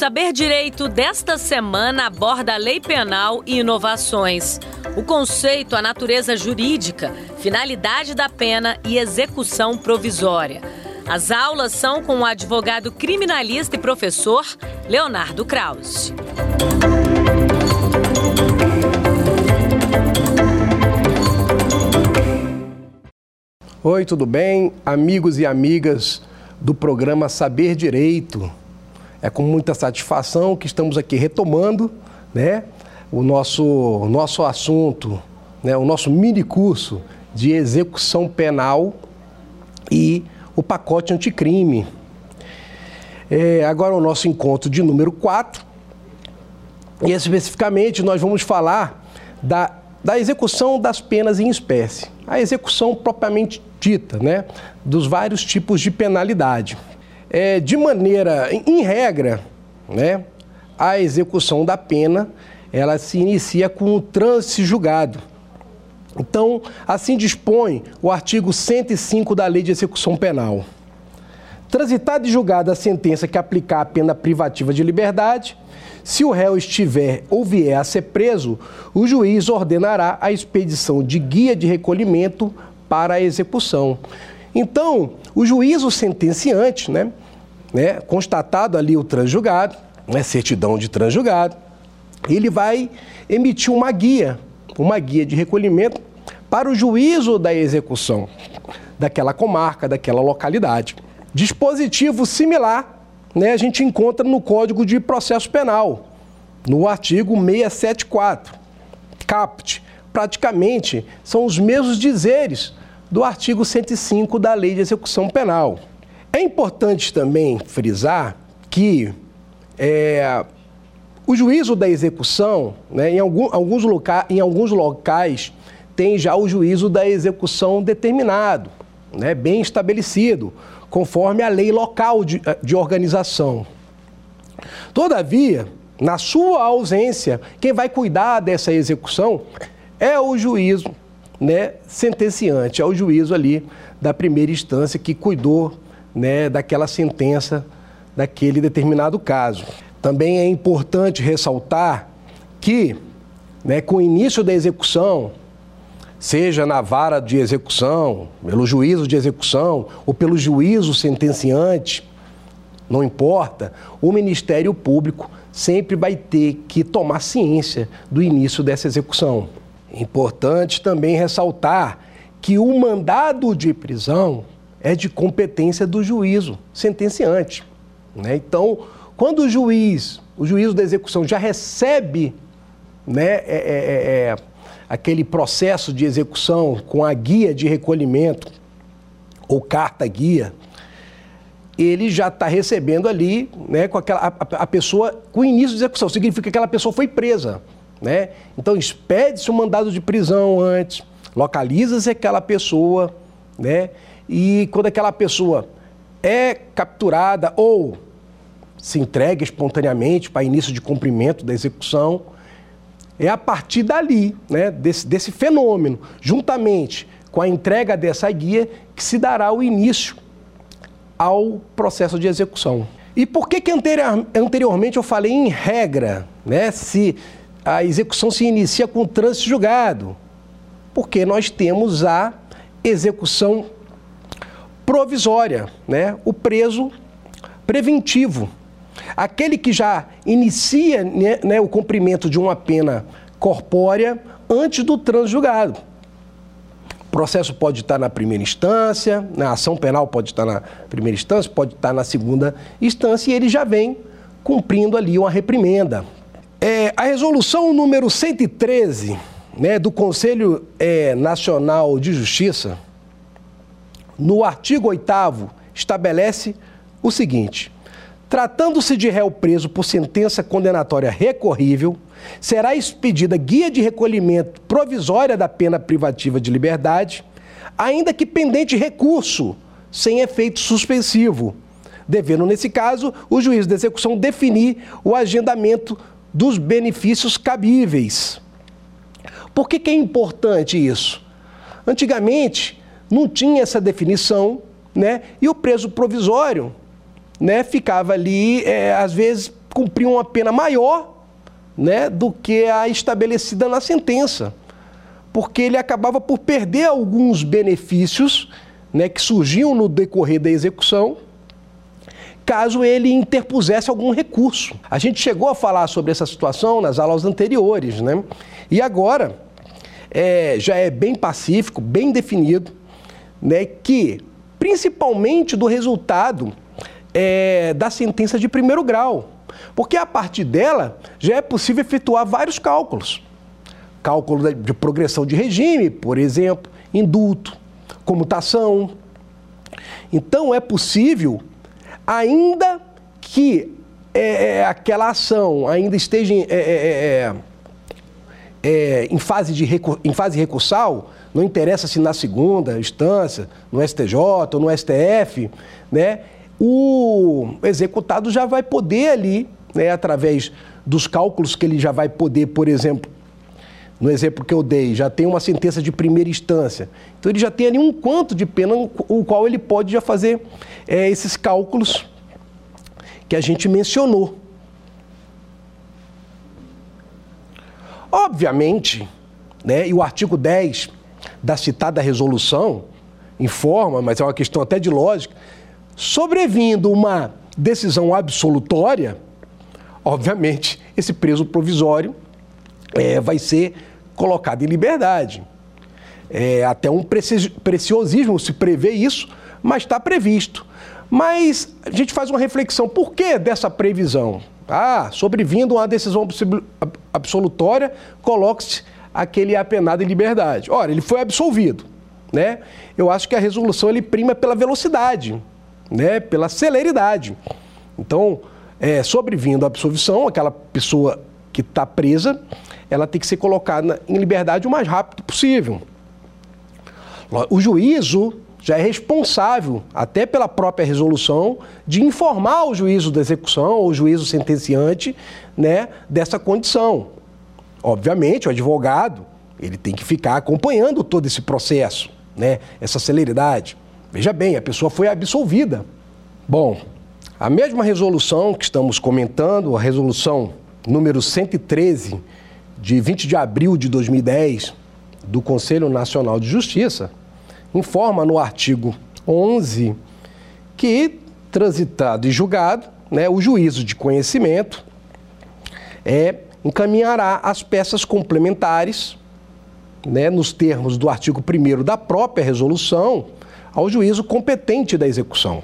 Saber Direito desta semana aborda a lei penal e inovações. O conceito, a natureza jurídica, finalidade da pena e execução provisória. As aulas são com o advogado criminalista e professor Leonardo Krause. Oi, tudo bem? Amigos e amigas do programa Saber Direito. É com muita satisfação que estamos aqui retomando né, o nosso, nosso assunto, né, o nosso mini curso de execução penal e o pacote anticrime. É, agora o nosso encontro de número 4. E especificamente nós vamos falar da, da execução das penas em espécie. A execução propriamente dita, né? Dos vários tipos de penalidade é, de maneira, em regra, né, a execução da pena ela se inicia com o trânsito julgado. Então, assim dispõe o artigo 105 da Lei de Execução Penal. Transitada e julgada a sentença que aplicar a pena privativa de liberdade, se o réu estiver ou vier a ser preso, o juiz ordenará a expedição de guia de recolhimento para a execução. Então, o juízo sentenciante, né, né, constatado ali o transjugado, né, certidão de transjugado, ele vai emitir uma guia, uma guia de recolhimento para o juízo da execução daquela comarca, daquela localidade. Dispositivo similar né, a gente encontra no Código de Processo Penal, no artigo 674, CAPT. Praticamente são os mesmos dizeres do artigo 105 da Lei de Execução Penal. É importante também frisar que é, o juízo da execução, né, em, algum, alguns loca, em alguns locais, tem já o juízo da execução determinado, né, bem estabelecido, conforme a lei local de, de organização. Todavia, na sua ausência, quem vai cuidar dessa execução é o juízo né, sentenciante, é o juízo ali da primeira instância que cuidou né, daquela sentença daquele determinado caso. Também é importante ressaltar que, né, com o início da execução, seja na vara de execução, pelo juízo de execução ou pelo juízo sentenciante, não importa, o Ministério Público sempre vai ter que tomar ciência do início dessa execução. Importante também ressaltar que o mandado de prisão é de competência do juízo sentenciante. Né? Então, quando o juiz, o juízo da execução já recebe né, é, é, é, é, aquele processo de execução com a guia de recolhimento ou carta guia, ele já está recebendo ali né, com aquela, a, a, pessoa com o início de execução. Significa que aquela pessoa foi presa. Né? Então, expede-se o um mandado de prisão antes, localiza-se aquela pessoa, né? E quando aquela pessoa é capturada ou se entrega espontaneamente para início de cumprimento da execução, é a partir dali, né, desse, desse fenômeno, juntamente com a entrega dessa guia, que se dará o início ao processo de execução. E por que, que anterior, anteriormente eu falei em regra, né, se a execução se inicia com o trânsito julgado? Porque nós temos a execução provisória, né? o preso preventivo. Aquele que já inicia né, né, o cumprimento de uma pena corpórea antes do transjugado. O processo pode estar na primeira instância, na ação penal pode estar na primeira instância, pode estar na segunda instância e ele já vem cumprindo ali uma reprimenda. É, a resolução número 113 né, do Conselho é, Nacional de Justiça no artigo 8 estabelece o seguinte: tratando-se de réu preso por sentença condenatória recorrível, será expedida guia de recolhimento provisória da pena privativa de liberdade, ainda que pendente recurso, sem efeito suspensivo, devendo, nesse caso, o juiz de execução definir o agendamento dos benefícios cabíveis. Por que, que é importante isso? Antigamente, não tinha essa definição, né? E o preso provisório, né, ficava ali, é, às vezes, cumprir uma pena maior né, do que a estabelecida na sentença, porque ele acabava por perder alguns benefícios né, que surgiam no decorrer da execução, caso ele interpusesse algum recurso. A gente chegou a falar sobre essa situação nas aulas anteriores, né? E agora é, já é bem pacífico, bem definido, né, que principalmente do resultado é, da sentença de primeiro grau, porque a partir dela já é possível efetuar vários cálculos. Cálculo de progressão de regime, por exemplo, indulto, comutação. Então é possível, ainda que é, é aquela ação ainda esteja em, é, é, fase de, em fase recursal, não interessa se na segunda instância, no STJ ou no STF, né? o executado já vai poder ali, né, através dos cálculos que ele já vai poder, por exemplo, no exemplo que eu dei, já tem uma sentença de primeira instância. Então ele já tem ali um quanto de pena, o qual ele pode já fazer é, esses cálculos que a gente mencionou. Obviamente, né, e o artigo 10 da citada resolução informa, mas é uma questão até de lógica, Sobrevindo uma decisão absolutória, obviamente, esse preso provisório é, vai ser colocado em liberdade. É, até um preciosismo se prevê isso, mas está previsto. Mas a gente faz uma reflexão, por que dessa previsão? Ah, sobrevindo uma decisão absolutória, coloque-se aquele apenado em liberdade. Ora, ele foi absolvido, né? Eu acho que a resolução ele prima pela velocidade né, pela celeridade. Então, é, sobrevindo a absolvição, aquela pessoa que está presa, ela tem que ser colocada em liberdade o mais rápido possível. O juízo já é responsável, até pela própria resolução, de informar o juízo da execução ou o juízo sentenciante né, dessa condição. Obviamente, o advogado ele tem que ficar acompanhando todo esse processo, né, essa celeridade. Veja bem, a pessoa foi absolvida. Bom, a mesma resolução que estamos comentando, a resolução número 113, de 20 de abril de 2010, do Conselho Nacional de Justiça, informa no artigo 11 que, transitado e julgado, né, o juízo de conhecimento é, encaminhará as peças complementares, né, nos termos do artigo 1 da própria resolução, ao juízo competente da execução.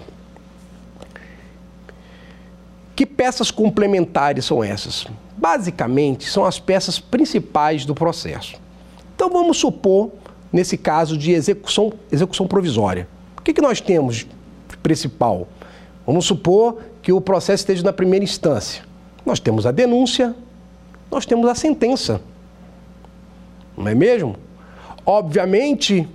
Que peças complementares são essas? Basicamente, são as peças principais do processo. Então, vamos supor, nesse caso de execução, execução provisória. O que, que nós temos de principal? Vamos supor que o processo esteja na primeira instância. Nós temos a denúncia, nós temos a sentença. Não é mesmo? Obviamente,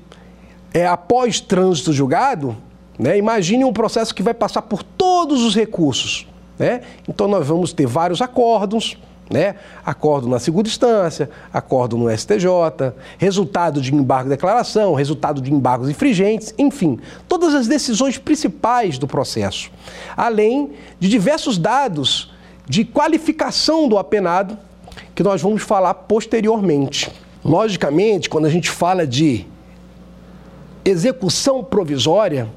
é, após trânsito julgado, né, imagine um processo que vai passar por todos os recursos. Né? Então nós vamos ter vários acordos, né? Acordo na segunda instância, acordo no STJ, resultado de embargo de declaração, resultado de embargos infringentes, enfim, todas as decisões principais do processo, além de diversos dados de qualificação do apenado que nós vamos falar posteriormente. Logicamente, quando a gente fala de execução provisória,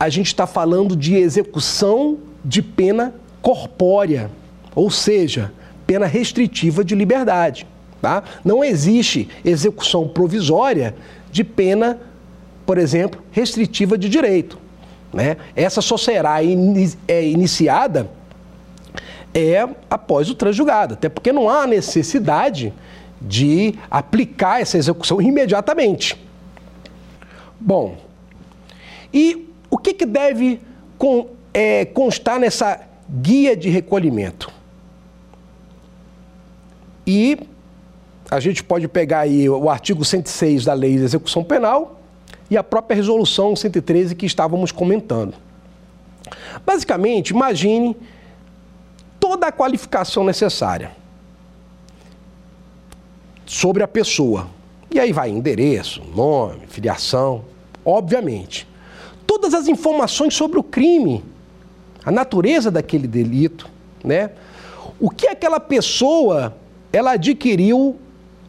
a gente está falando de execução de pena corpórea, ou seja, pena restritiva de liberdade. Tá? Não existe execução provisória de pena, por exemplo, restritiva de direito. Né? Essa só será in, é, iniciada é após o transjugado, até porque não há necessidade de aplicar essa execução imediatamente. Bom, e o que, que deve é, constar nessa guia de recolhimento? E a gente pode pegar aí o artigo 106 da Lei de Execução Penal e a própria resolução 113 que estávamos comentando. Basicamente, imagine toda a qualificação necessária sobre a pessoa. E aí vai endereço, nome, filiação, obviamente. Todas as informações sobre o crime, a natureza daquele delito, né? o que aquela pessoa ela adquiriu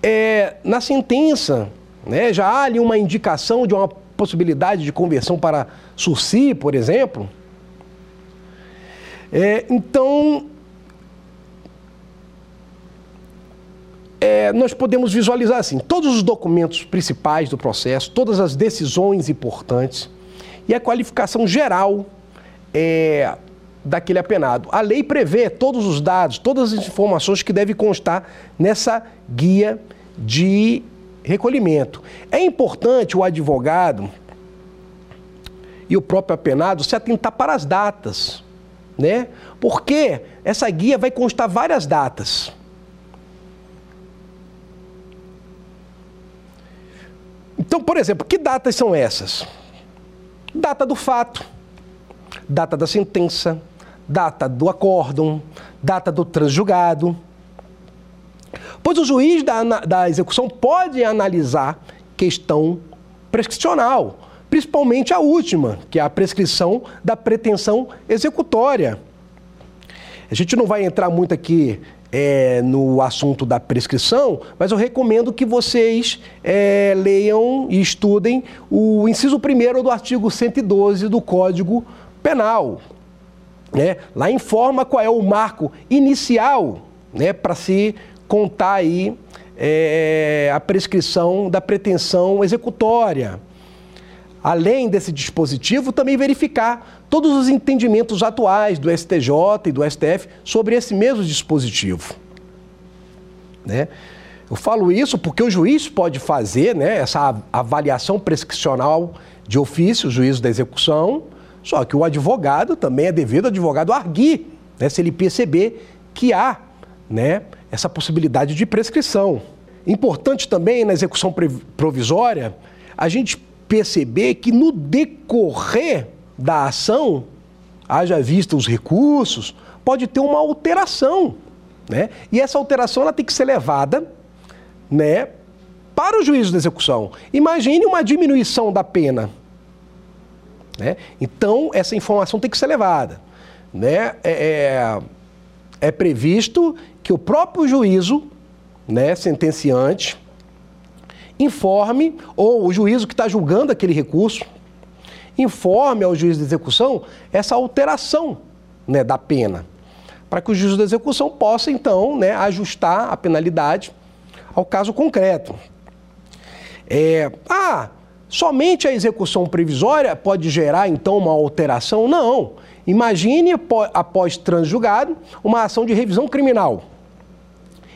é, na sentença. Né? Já há ali uma indicação de uma possibilidade de conversão para sursi, por exemplo. É, então, é, nós podemos visualizar assim: todos os documentos principais do processo, todas as decisões importantes e a qualificação geral é, daquele apenado. A lei prevê todos os dados, todas as informações que devem constar nessa guia de recolhimento. É importante o advogado e o próprio apenado se atentar para as datas né? Porque essa guia vai constar várias datas. Então, por exemplo, que datas são essas? Data do fato, data da sentença, data do acórdão, data do transjugado. Pois o juiz da, da execução pode analisar questão prescricional principalmente a última, que é a prescrição da pretensão executória. A gente não vai entrar muito aqui é, no assunto da prescrição, mas eu recomendo que vocês é, leiam e estudem o inciso 1 do artigo 112 do Código Penal. Né? Lá informa qual é o marco inicial né, para se contar aí é, a prescrição da pretensão executória além desse dispositivo, também verificar todos os entendimentos atuais do STJ e do STF sobre esse mesmo dispositivo. Né? Eu falo isso porque o juiz pode fazer né, essa avaliação prescricional de ofício, juízo da execução, só que o advogado também é devido ao advogado arguir, né, se ele perceber que há né, essa possibilidade de prescrição. Importante também na execução provisória a gente perceber que no decorrer da ação, haja vista os recursos, pode ter uma alteração. Né? E essa alteração ela tem que ser levada né, para o juízo de execução. Imagine uma diminuição da pena. Né? Então, essa informação tem que ser levada. Né? É, é, é previsto que o próprio juízo né, sentenciante informe, ou o juízo que está julgando aquele recurso, informe ao juiz de execução essa alteração né, da pena, para que o juiz de execução possa, então, né, ajustar a penalidade ao caso concreto. É, ah, somente a execução previsória pode gerar, então, uma alteração? Não. Imagine, após transjugado, uma ação de revisão criminal.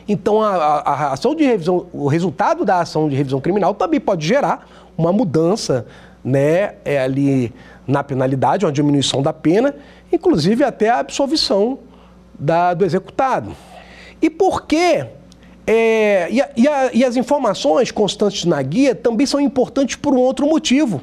Então, a, a, a, ação de revisão, o resultado da ação de revisão criminal também pode gerar uma mudança né, é, ali na penalidade, uma diminuição da pena, inclusive até a absolvição da, do executado. E por quê? É, e, e, e, as informações constantes na guia também são importantes por um outro motivo.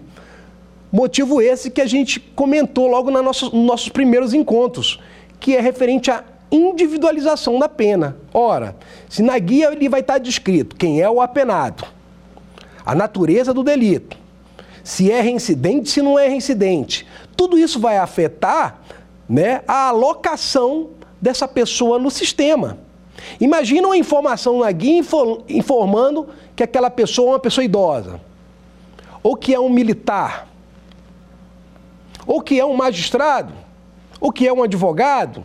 Motivo esse que a gente comentou logo na nos nossos primeiros encontros, que é referente a individualização da pena. Ora, se na guia ele vai estar descrito quem é o apenado, a natureza do delito, se é reincidente, se não é reincidente, tudo isso vai afetar né, a alocação dessa pessoa no sistema. Imagina uma informação na guia informando que aquela pessoa é uma pessoa idosa, ou que é um militar, ou que é um magistrado, ou que é um advogado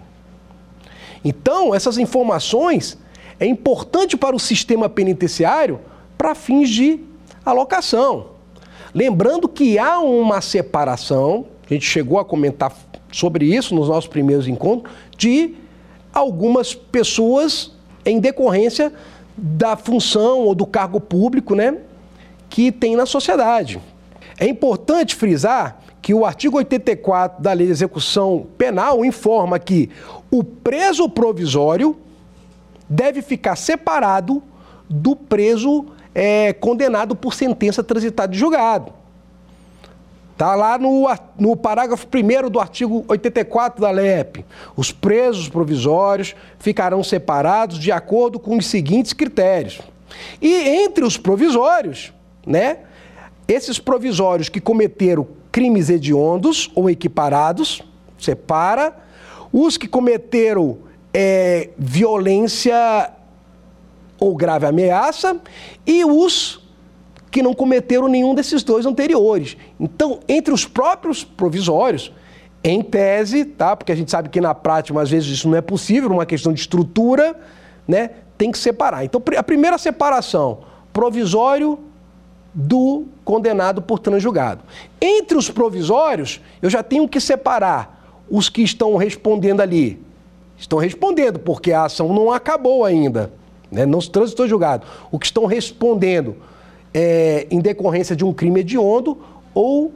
então, essas informações é importante para o sistema penitenciário para fins de alocação. Lembrando que há uma separação, a gente chegou a comentar sobre isso nos nossos primeiros encontros, de algumas pessoas em decorrência da função ou do cargo público né, que tem na sociedade. É importante frisar que o artigo 84 da Lei de Execução Penal informa que o preso provisório deve ficar separado do preso é, condenado por sentença transitada de julgado. Está lá no, no parágrafo 1 do artigo 84 da LEP. Os presos provisórios ficarão separados de acordo com os seguintes critérios. E entre os provisórios, né, esses provisórios que cometeram crimes hediondos ou equiparados, separa. Os que cometeram é, violência ou grave ameaça e os que não cometeram nenhum desses dois anteriores. Então, entre os próprios provisórios, em tese, tá? Porque a gente sabe que na prática, às vezes, isso não é possível, uma questão de estrutura, né? Tem que separar. Então, a primeira separação, provisório do condenado por transjugado. Entre os provisórios, eu já tenho que separar os que estão respondendo ali. Estão respondendo, porque a ação não acabou ainda, né? não se transitou julgado. O que estão respondendo é, em decorrência de um crime hediondo ou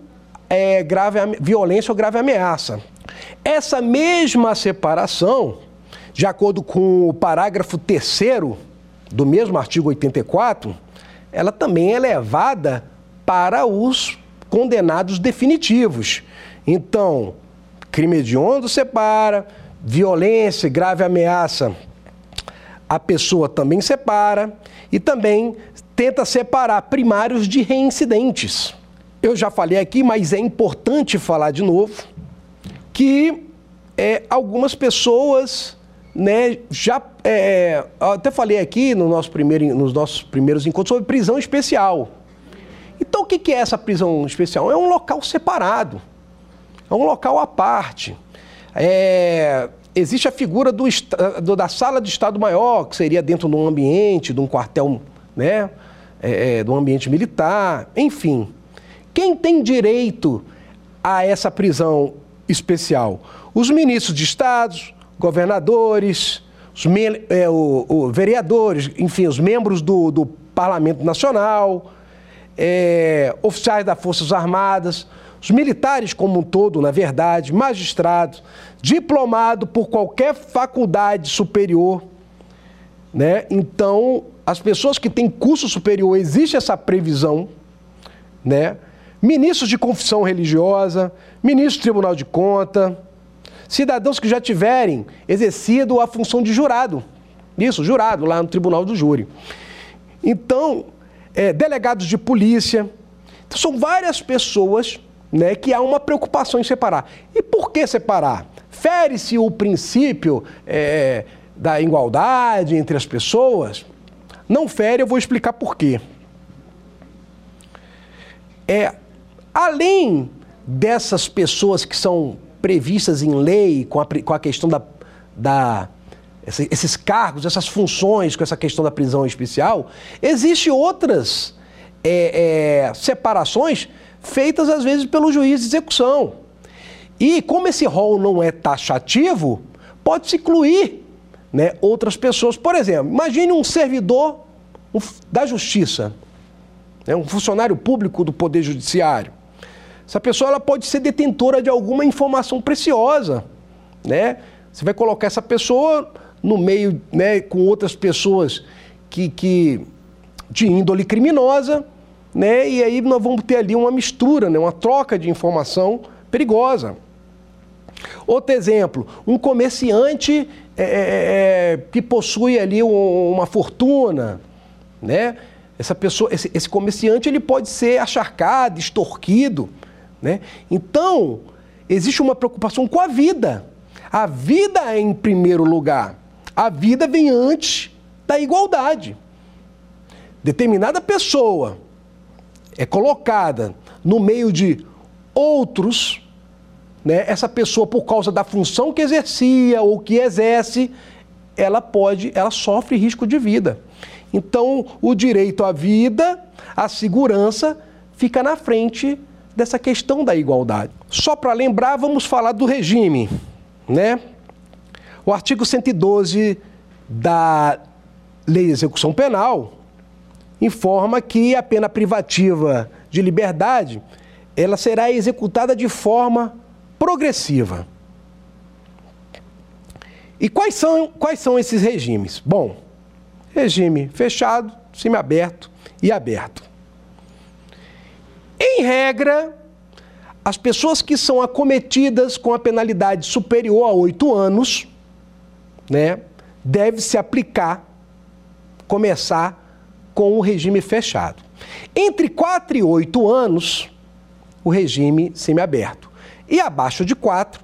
é, grave violência ou grave ameaça. Essa mesma separação, de acordo com o parágrafo 3 do mesmo artigo 84, ela também é levada para os condenados definitivos. Então, crime hediondo separa, violência, grave ameaça, a pessoa também separa e também tenta separar primários de reincidentes. Eu já falei aqui, mas é importante falar de novo que é, algumas pessoas né, já é, até falei aqui no nosso primeiro, nos nossos primeiros encontros sobre prisão especial. Então o que é essa prisão especial? É um local separado, é um local à parte. É, existe a figura do, da sala de Estado Maior, que seria dentro de um ambiente, de um quartel, né, é, é, um ambiente militar, enfim. Quem tem direito a essa prisão especial? Os ministros de Estados, governadores, os é, o, o, vereadores, enfim, os membros do, do Parlamento Nacional, é, oficiais das Forças Armadas, os militares como um todo, na verdade, magistrados, diplomado por qualquer faculdade superior, né? Então, as pessoas que têm curso superior, existe essa previsão, né? Ministros de confissão religiosa, ministro do Tribunal de Conta, cidadãos que já tiverem exercido a função de jurado. Isso, jurado, lá no tribunal do júri. Então, é, delegados de polícia. Então, são várias pessoas né, que há uma preocupação em separar. E por que separar? Fere-se o princípio é, da igualdade entre as pessoas? Não fere, eu vou explicar por quê. É, além dessas pessoas que são previstas em lei com a, com a questão da, da esses cargos, essas funções com essa questão da prisão especial, existem outras é, é, separações feitas às vezes pelo juiz de execução. E como esse rol não é taxativo, pode-se incluir né, outras pessoas. Por exemplo, imagine um servidor da justiça, né, um funcionário público do Poder Judiciário. Essa pessoa ela pode ser detentora de alguma informação preciosa, né? Você vai colocar essa pessoa no meio, né, com outras pessoas que, que de índole criminosa, né? E aí nós vamos ter ali uma mistura, né, uma troca de informação perigosa. Outro exemplo, um comerciante é, é, é que possui ali uma fortuna, né? Essa pessoa, esse, esse comerciante, ele pode ser acharcado, extorquido, né? Então, existe uma preocupação com a vida. A vida é em primeiro lugar. A vida vem antes da igualdade. Determinada pessoa é colocada no meio de outros, né? essa pessoa, por causa da função que exercia ou que exerce, ela pode, ela sofre risco de vida. Então, o direito à vida, à segurança, fica na frente dessa questão da igualdade. Só para lembrar, vamos falar do regime, né? O artigo 112 da Lei de Execução Penal informa que a pena privativa de liberdade ela será executada de forma progressiva. E quais são, quais são esses regimes? Bom, regime fechado, semiaberto e aberto. Em regra, as pessoas que são acometidas com a penalidade superior a oito anos, né, deve se aplicar, começar com o regime fechado. Entre 4 e 8 anos, o regime semiaberto. E abaixo de 4,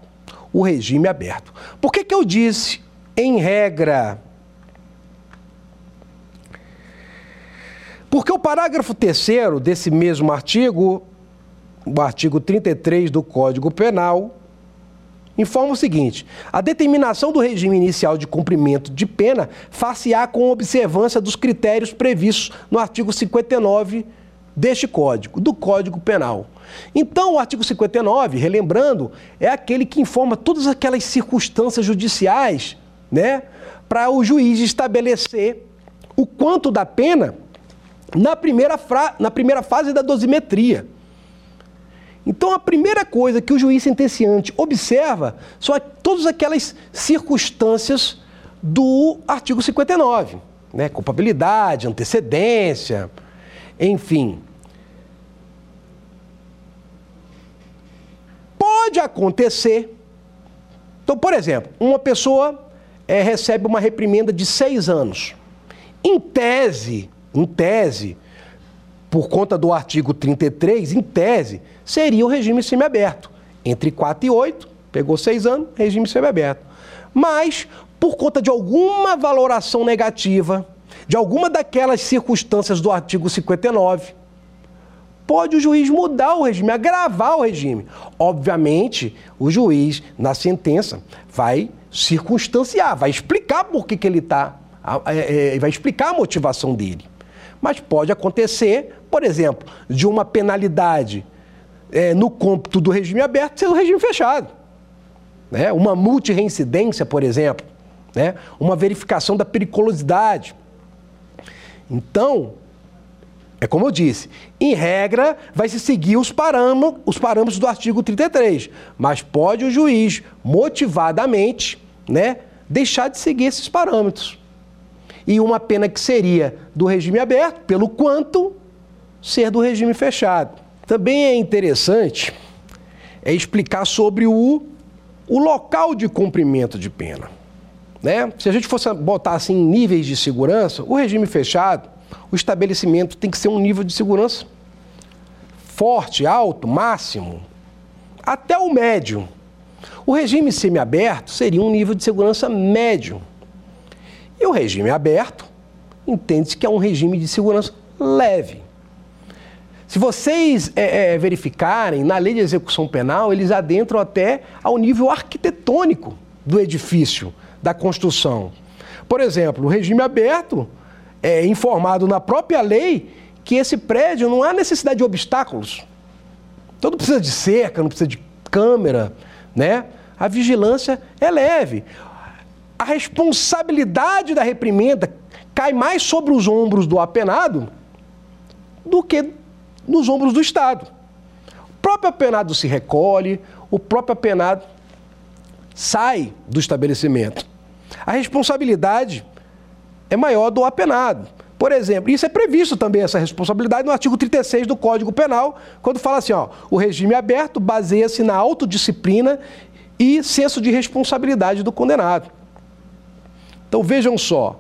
o regime aberto. Por que, que eu disse em regra. Porque o parágrafo terceiro desse mesmo artigo, o artigo 33 do Código Penal, informa o seguinte: a determinação do regime inicial de cumprimento de pena far-se-á com observância dos critérios previstos no artigo 59 deste Código, do Código Penal. Então, o artigo 59, relembrando, é aquele que informa todas aquelas circunstâncias judiciais, né, para o juiz estabelecer o quanto da pena na primeira, fra... na primeira fase da dosimetria. Então, a primeira coisa que o juiz sentenciante observa são todas aquelas circunstâncias do artigo 59, né? culpabilidade, antecedência, enfim. Pode acontecer. Então, por exemplo, uma pessoa é, recebe uma reprimenda de seis anos. Em tese, em tese, por conta do artigo 33, em tese, seria o regime semiaberto. Entre 4 e 8, pegou 6 anos, regime semiaberto. Mas, por conta de alguma valoração negativa, de alguma daquelas circunstâncias do artigo 59, pode o juiz mudar o regime, agravar o regime. Obviamente, o juiz, na sentença, vai circunstanciar, vai explicar por que, que ele está, é, é, vai explicar a motivação dele. Mas pode acontecer, por exemplo, de uma penalidade é, no cômputo do regime aberto ser o regime fechado. Né? Uma multireincidência, por exemplo. Né? Uma verificação da periculosidade. Então, é como eu disse, em regra, vai se seguir os parâmetros, os parâmetros do artigo 33, mas pode o juiz, motivadamente, né, deixar de seguir esses parâmetros e uma pena que seria do regime aberto, pelo quanto ser do regime fechado. Também é interessante é explicar sobre o, o local de cumprimento de pena. Né? Se a gente fosse botar assim níveis de segurança, o regime fechado, o estabelecimento tem que ser um nível de segurança forte, alto, máximo, até o médio. O regime semiaberto seria um nível de segurança médio. E o regime aberto entende-se que é um regime de segurança leve. Se vocês é, é, verificarem, na lei de execução penal, eles adentram até ao nível arquitetônico do edifício, da construção. Por exemplo, o regime aberto é informado na própria lei que esse prédio não há necessidade de obstáculos. Todo precisa de cerca, não precisa de câmera, né? A vigilância é leve a responsabilidade da reprimenda cai mais sobre os ombros do apenado do que nos ombros do Estado. O próprio apenado se recolhe, o próprio apenado sai do estabelecimento. A responsabilidade é maior do apenado. Por exemplo, isso é previsto também, essa responsabilidade, no artigo 36 do Código Penal, quando fala assim: ó, o regime aberto baseia-se na autodisciplina e senso de responsabilidade do condenado. Então vejam só.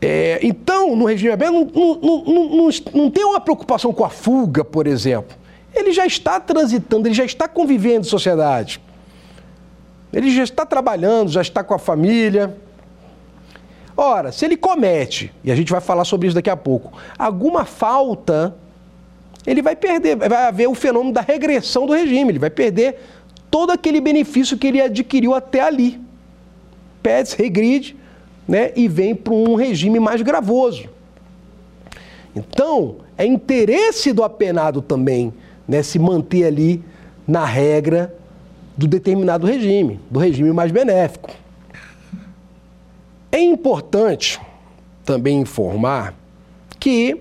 É, então, no regime aberto, não, não, não, não, tem uma preocupação com a fuga, por exemplo. Ele já está transitando, ele já está convivendo em sociedade. Ele já está trabalhando, já está com a família. Ora, se ele comete, e a gente vai falar sobre isso daqui a pouco, alguma falta, ele vai perder, vai haver o fenômeno da regressão do regime, ele vai perder todo aquele benefício que ele adquiriu até ali. Pede, regride, né, e vem para um regime mais gravoso. Então, é interesse do apenado também né, se manter ali na regra do determinado regime, do regime mais benéfico. É importante também informar que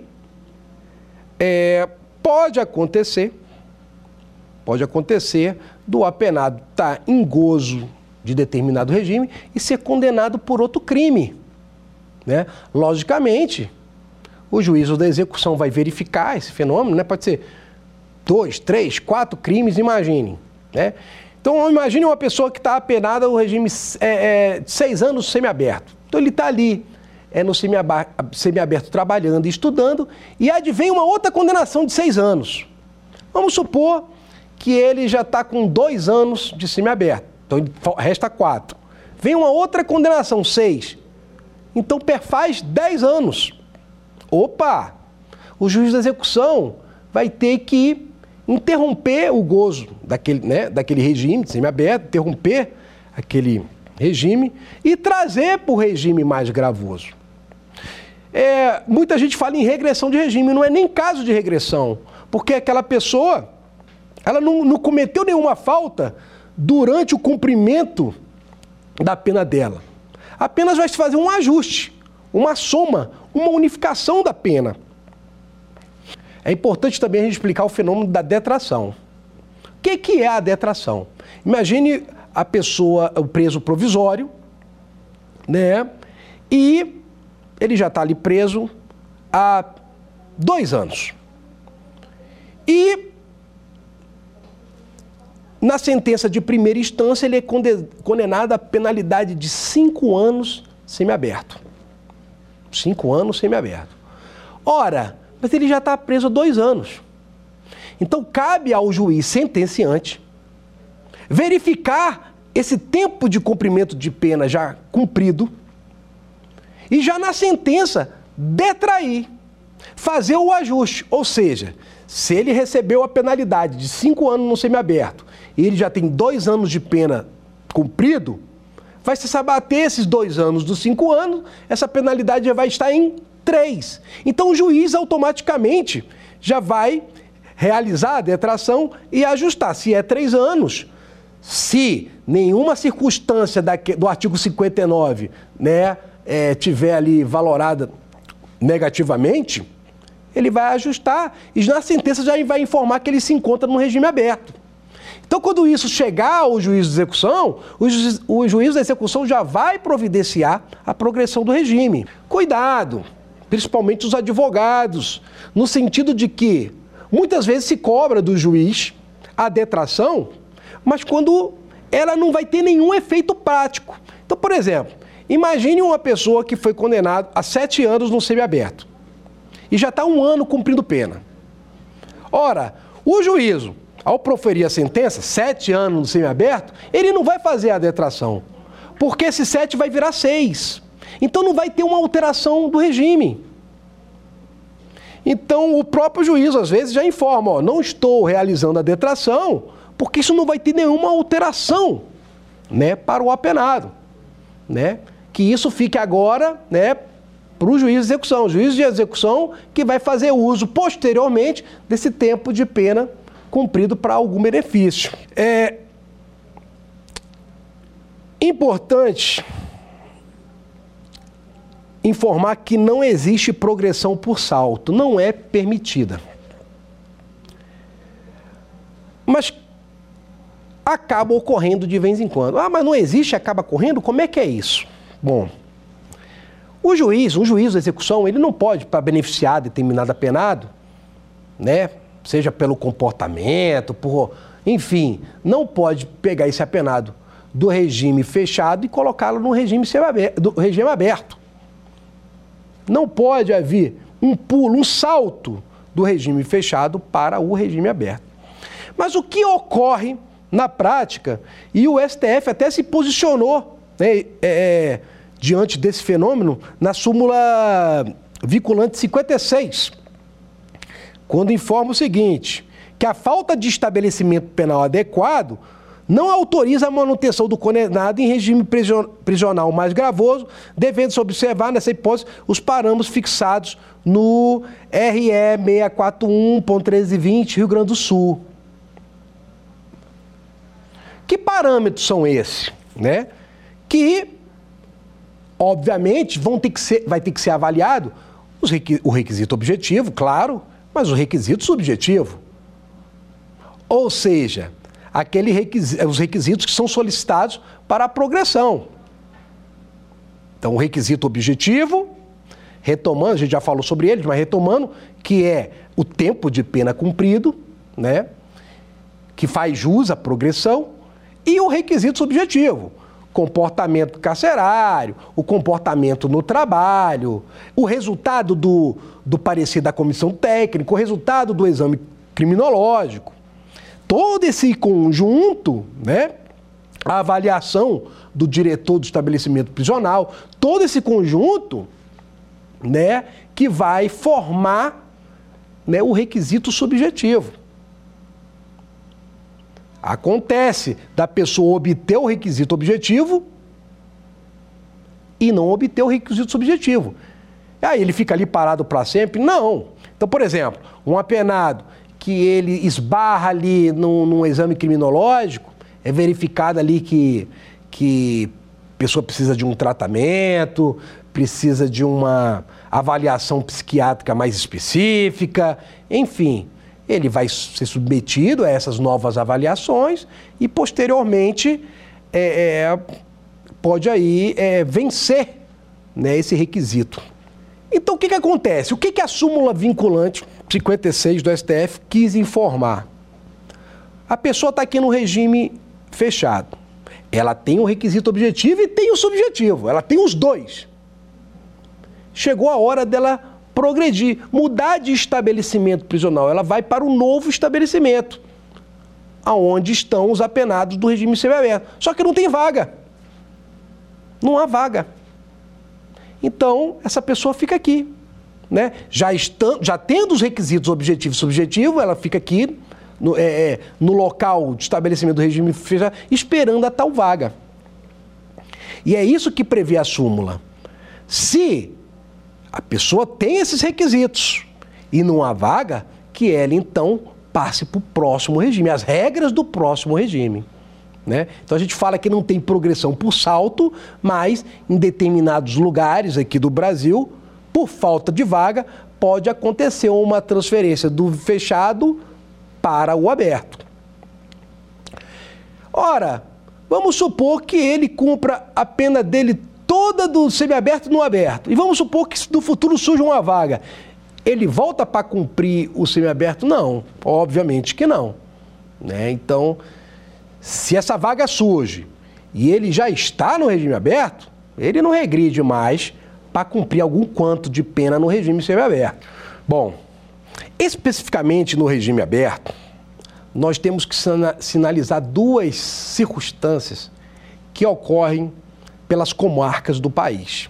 é, pode acontecer, pode acontecer do apenado estar tá em gozo de determinado regime e ser condenado por outro crime. Né? Logicamente, o juízo da execução vai verificar esse fenômeno, né? pode ser dois, três, quatro crimes, imaginem. Né? Então, imagine uma pessoa que está apenada no regime é, é, seis anos semiaberto. Então, ele está ali é, no semiaberto trabalhando e estudando, e advém uma outra condenação de seis anos. Vamos supor que ele já está com dois anos de semiaberto. Então resta quatro. Vem uma outra condenação, 6. Então perfaz 10 anos. Opa! O juiz da execução vai ter que interromper o gozo daquele, né, daquele regime semiaberto, interromper aquele regime e trazer para o regime mais gravoso. É, muita gente fala em regressão de regime, não é nem caso de regressão, porque aquela pessoa ela não, não cometeu nenhuma falta durante o cumprimento da pena dela. Apenas vai se fazer um ajuste, uma soma, uma unificação da pena. É importante também a gente explicar o fenômeno da detração. O que, que é a detração? Imagine a pessoa, o preso provisório, né? E ele já está ali preso há dois anos. E na sentença de primeira instância, ele é condenado à penalidade de cinco anos semiaberto. Cinco anos semiaberto. Ora, mas ele já está preso há dois anos. Então, cabe ao juiz sentenciante verificar esse tempo de cumprimento de pena já cumprido e já na sentença detrair, fazer o ajuste. Ou seja, se ele recebeu a penalidade de cinco anos no semiaberto e ele já tem dois anos de pena cumprido, vai se sabater esses dois anos dos cinco anos, essa penalidade já vai estar em três. Então o juiz automaticamente já vai realizar a detração e ajustar. Se é três anos, se nenhuma circunstância do artigo 59 né, é, tiver ali valorada negativamente, ele vai ajustar e na sentença já vai informar que ele se encontra no regime aberto. Então, quando isso chegar ao juiz de execução, o juiz, o juiz da execução já vai providenciar a progressão do regime. Cuidado, principalmente os advogados, no sentido de que muitas vezes se cobra do juiz a detração, mas quando ela não vai ter nenhum efeito prático. Então, por exemplo, imagine uma pessoa que foi condenada a sete anos no semiaberto e já está um ano cumprindo pena. Ora, o juízo ao proferir a sentença, sete anos no semiaberto, ele não vai fazer a detração, porque esse sete vai virar seis. Então não vai ter uma alteração do regime. Então o próprio juiz às vezes já informa, ó, não estou realizando a detração, porque isso não vai ter nenhuma alteração, né, para o apenado, né? Que isso fique agora, né, para o juiz de execução, o juiz de execução que vai fazer uso posteriormente desse tempo de pena cumprido para algum benefício. É importante informar que não existe progressão por salto, não é permitida. Mas acaba ocorrendo de vez em quando. Ah, mas não existe, acaba correndo? Como é que é isso? Bom, o juiz, um juiz da execução, ele não pode, para beneficiar determinado apenado, né, seja pelo comportamento, por. Enfim, não pode pegar esse apenado do regime fechado e colocá-lo no regime, do regime aberto. Não pode haver um pulo, um salto do regime fechado para o regime aberto. Mas o que ocorre na prática, e o STF até se posicionou né, é, é, diante desse fenômeno na súmula vinculante 56, quando informa o seguinte: que a falta de estabelecimento penal adequado não autoriza a manutenção do condenado em regime prisional mais gravoso, devendo-se observar, nessa hipótese, os parâmetros fixados no RE 641.1320, Rio Grande do Sul. Que parâmetros são esses? Né? Que, obviamente, vão ter que ser, vai ter que ser avaliado o requisito objetivo, claro, mas o requisito subjetivo. Ou seja, aquele requisito, os requisitos que são solicitados para a progressão. Então, o requisito objetivo, retomando, a gente já falou sobre ele, mas retomando, que é o tempo de pena cumprido, né? que faz jus à progressão, e o requisito subjetivo, comportamento carcerário, o comportamento no trabalho, o resultado do, do parecer da comissão técnica, o resultado do exame criminológico. Todo esse conjunto, né, a avaliação do diretor do estabelecimento prisional, todo esse conjunto, né, que vai formar né, o requisito subjetivo. Acontece da pessoa obter o requisito objetivo e não obter o requisito subjetivo. Aí ele fica ali parado para sempre? Não. Então, por exemplo, um apenado que ele esbarra ali num, num exame criminológico, é verificado ali que, que pessoa precisa de um tratamento, precisa de uma avaliação psiquiátrica mais específica, enfim, ele vai ser submetido a essas novas avaliações e posteriormente é, é, pode aí é, vencer né, esse requisito. Então o que, que acontece? O que, que a súmula vinculante 56 do STF quis informar? A pessoa está aqui no regime fechado. Ela tem o requisito objetivo e tem o subjetivo. Ela tem os dois. Chegou a hora dela progredir, mudar de estabelecimento prisional. Ela vai para o novo estabelecimento, aonde estão os apenados do regime semiaberto. Só que não tem vaga. Não há vaga. Então, essa pessoa fica aqui. Né? Já, estando, já tendo os requisitos objetivo e subjetivo, ela fica aqui no, é, é, no local de estabelecimento do regime fechado, esperando a tal vaga. E é isso que prevê a súmula. Se a pessoa tem esses requisitos e não há vaga, que ela então passe para o próximo regime, as regras do próximo regime. Né? Então a gente fala que não tem progressão por salto, mas em determinados lugares aqui do Brasil, por falta de vaga, pode acontecer uma transferência do fechado para o aberto. Ora, vamos supor que ele cumpra a pena dele toda do semiaberto no aberto. E vamos supor que no futuro surja uma vaga. Ele volta para cumprir o semiaberto? Não, obviamente que não. Né? Então, se essa vaga surge e ele já está no regime aberto, ele não regride mais para cumprir algum quanto de pena no regime semiaberto. Bom, especificamente no regime aberto, nós temos que sinalizar duas circunstâncias que ocorrem pelas comarcas do país.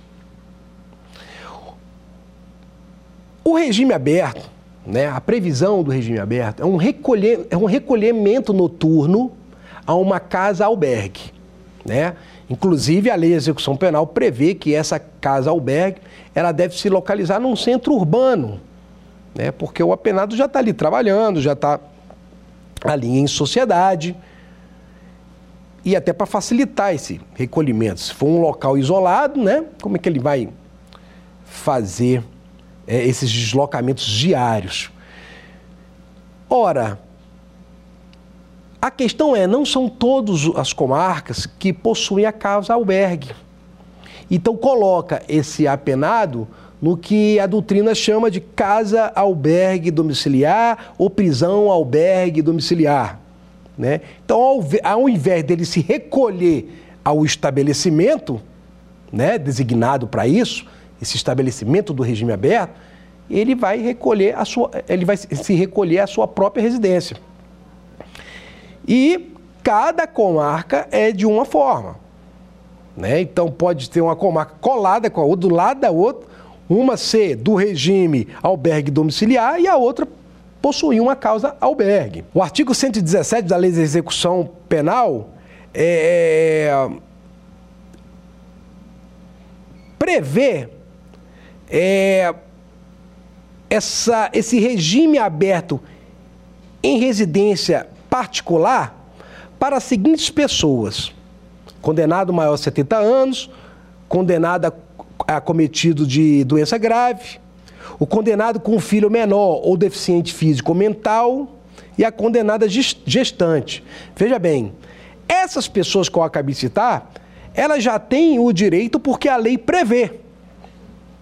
O regime aberto, né, a previsão do regime aberto, é um, recolher, é um recolhimento noturno a uma casa albergue. Né? Inclusive, a lei de execução penal prevê que essa casa albergue ela deve se localizar num centro urbano, né? porque o apenado já está ali trabalhando, já está ali em sociedade. E até para facilitar esse recolhimento. Se for um local isolado, né? como é que ele vai fazer é, esses deslocamentos diários? Ora, a questão é, não são todas as comarcas que possuem a casa albergue. Então coloca esse apenado no que a doutrina chama de casa albergue domiciliar ou prisão albergue domiciliar. Né? Então, ao, ao invés dele se recolher ao estabelecimento, né, designado para isso, esse estabelecimento do regime aberto, ele vai recolher a sua, ele vai se recolher à sua própria residência. E cada comarca é de uma forma. Né? Então pode ter uma comarca colada com a outra, do lado da outra, uma ser do regime albergue domiciliar e a outra possuir uma causa albergue. O artigo 117 da Lei de Execução Penal é, prevê é, essa, esse regime aberto em residência particular para as seguintes pessoas: condenado maior de 70 anos, condenado acometido de doença grave, o condenado com filho menor ou deficiente físico ou mental e a condenada gestante. Veja bem, essas pessoas que eu acabei de citar, elas já têm o direito porque a lei prevê.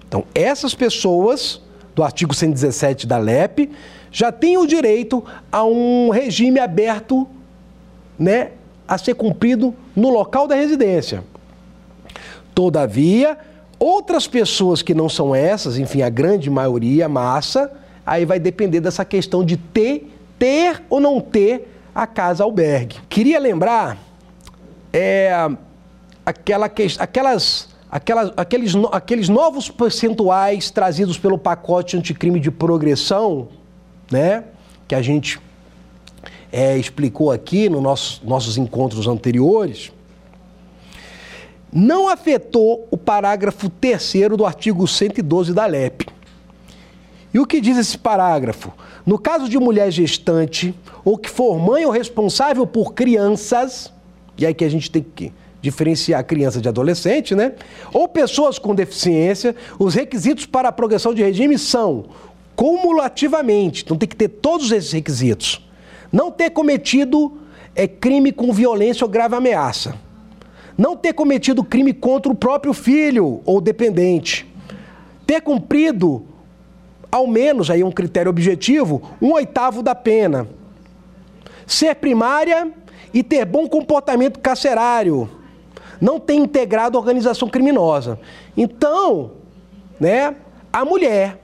Então, essas pessoas, do artigo 117 da LEP, já tem o direito a um regime aberto né, a ser cumprido no local da residência. Todavia, outras pessoas que não são essas, enfim, a grande maioria, massa, aí vai depender dessa questão de ter, ter ou não ter a casa albergue. Queria lembrar é, aquela, aquelas, aquelas, aqueles, aqueles novos percentuais trazidos pelo pacote anticrime de progressão, né, que a gente é, explicou aqui nos nosso, nossos encontros anteriores, não afetou o parágrafo 3 do artigo 112 da LEP. E o que diz esse parágrafo? No caso de mulher gestante ou que for mãe ou responsável por crianças, e aí que a gente tem que diferenciar criança de adolescente, né? Ou pessoas com deficiência, os requisitos para a progressão de regime são cumulativamente, então tem que ter todos esses requisitos. Não ter cometido é, crime com violência ou grave ameaça. Não ter cometido crime contra o próprio filho ou dependente. Ter cumprido, ao menos, aí um critério objetivo, um oitavo da pena. Ser primária e ter bom comportamento carcerário. Não ter integrado organização criminosa. Então, né, a mulher,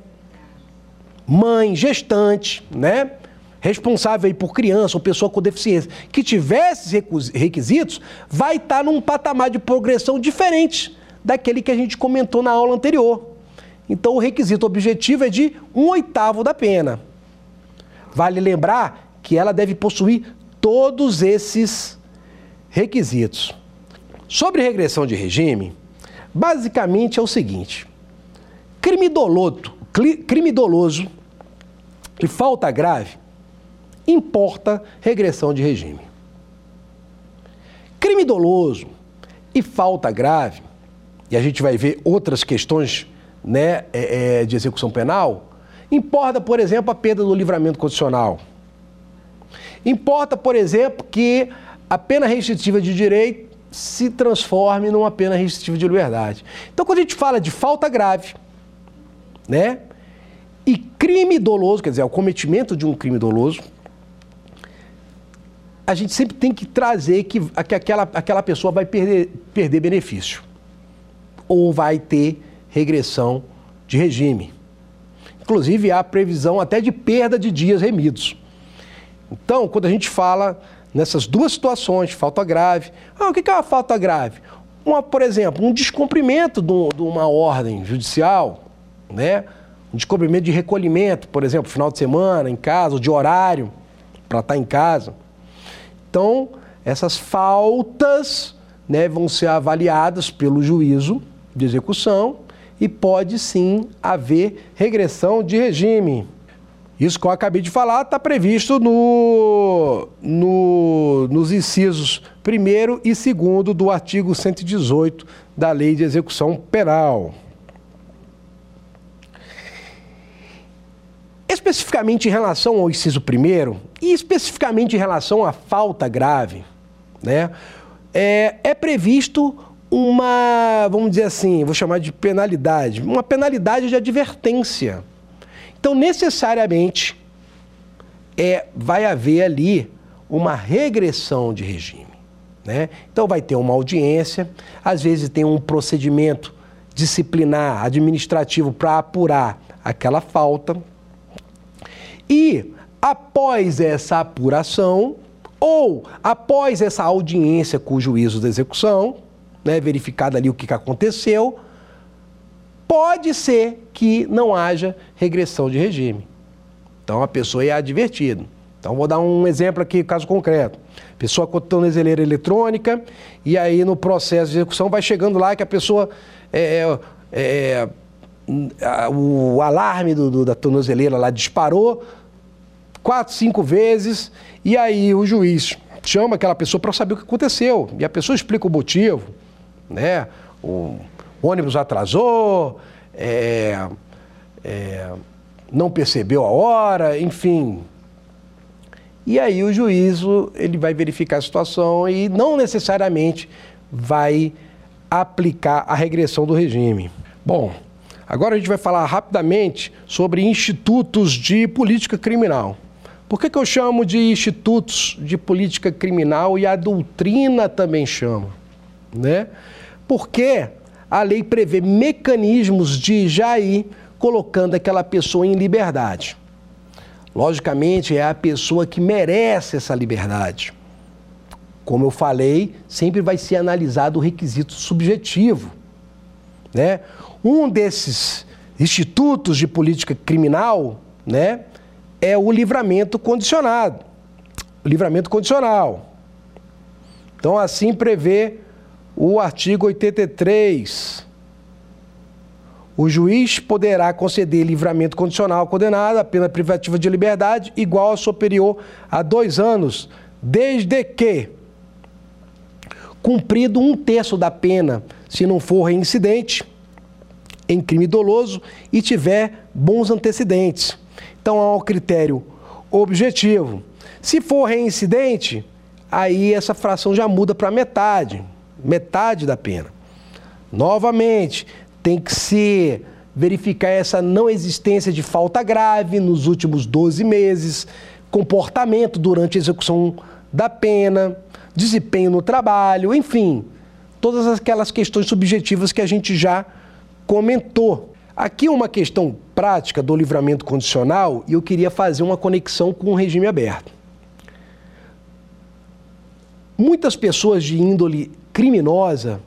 mãe, gestante, né, responsável por criança ou pessoa com deficiência, que tivesse esses requisitos, vai estar num patamar de progressão diferente daquele que a gente comentou na aula anterior. Então, o requisito objetivo é de um oitavo da pena. Vale lembrar que ela deve possuir todos esses requisitos. Sobre regressão de regime, basicamente é o seguinte: crime doloso, crime doloso e falta grave importa regressão de regime. Crime doloso e falta grave, e a gente vai ver outras questões né, é, é, de execução penal, importa, por exemplo, a perda do livramento condicional. Importa, por exemplo, que a pena restritiva de direito se transforme numa pena restritiva de liberdade. Então, quando a gente fala de falta grave, né, e crime doloso, quer dizer, o cometimento de um crime doloso, a gente sempre tem que trazer que, que aquela, aquela pessoa vai perder, perder benefício ou vai ter regressão de regime. Inclusive, há previsão até de perda de dias remidos. Então, quando a gente fala nessas duas situações, falta grave, ah, o que é uma falta grave? Uma, por exemplo, um descumprimento de uma ordem judicial, né? Descumprimento de recolhimento, por exemplo, final de semana, em casa, ou de horário, para estar em casa. Então, essas faltas né, vão ser avaliadas pelo juízo de execução e pode sim haver regressão de regime. Isso que eu acabei de falar está previsto no, no, nos incisos 1 e 2 do artigo 118 da Lei de Execução Penal. Especificamente em relação ao inciso primeiro, e especificamente em relação à falta grave, né, é, é previsto uma, vamos dizer assim, vou chamar de penalidade, uma penalidade de advertência. Então, necessariamente, é, vai haver ali uma regressão de regime. Né? Então, vai ter uma audiência, às vezes tem um procedimento disciplinar, administrativo para apurar aquela falta. E após essa apuração, ou após essa audiência com o juízo da execução, né, verificado ali o que, aconteceu, pode ser que não haja regressão de regime. Então a pessoa é advertida. Então vou dar um exemplo aqui, caso concreto. Pessoa com tornozeleira eletrônica e aí no processo de execução vai chegando lá que a pessoa é, é, é o alarme do, do, da tornozeleira lá disparou, quatro, cinco vezes, e aí o juiz chama aquela pessoa para saber o que aconteceu. E a pessoa explica o motivo, né? O ônibus atrasou, é, é, não percebeu a hora, enfim. E aí o juízo ele vai verificar a situação e não necessariamente vai aplicar a regressão do regime. Bom, agora a gente vai falar rapidamente sobre institutos de política criminal. Por que, que eu chamo de institutos de política criminal e a doutrina também chama? Né? Porque a lei prevê mecanismos de já ir colocando aquela pessoa em liberdade. Logicamente, é a pessoa que merece essa liberdade. como eu falei, sempre vai ser analisado o requisito subjetivo. Né? Um desses institutos de política criminal né, é o livramento condicionado. O livramento condicional. Então, assim prevê o artigo 83. O juiz poderá conceder livramento condicional ao condenado a pena privativa de liberdade igual ou superior a dois anos, desde que cumprido um terço da pena, se não for reincidente em crime doloso e tiver bons antecedentes. Então há um critério objetivo. Se for reincidente, aí essa fração já muda para metade, metade da pena. Novamente, tem que se verificar essa não existência de falta grave nos últimos 12 meses, comportamento durante a execução da pena, desempenho no trabalho, enfim, todas aquelas questões subjetivas que a gente já comentou. Aqui uma questão prática do livramento condicional e eu queria fazer uma conexão com o regime aberto. Muitas pessoas de índole criminosa,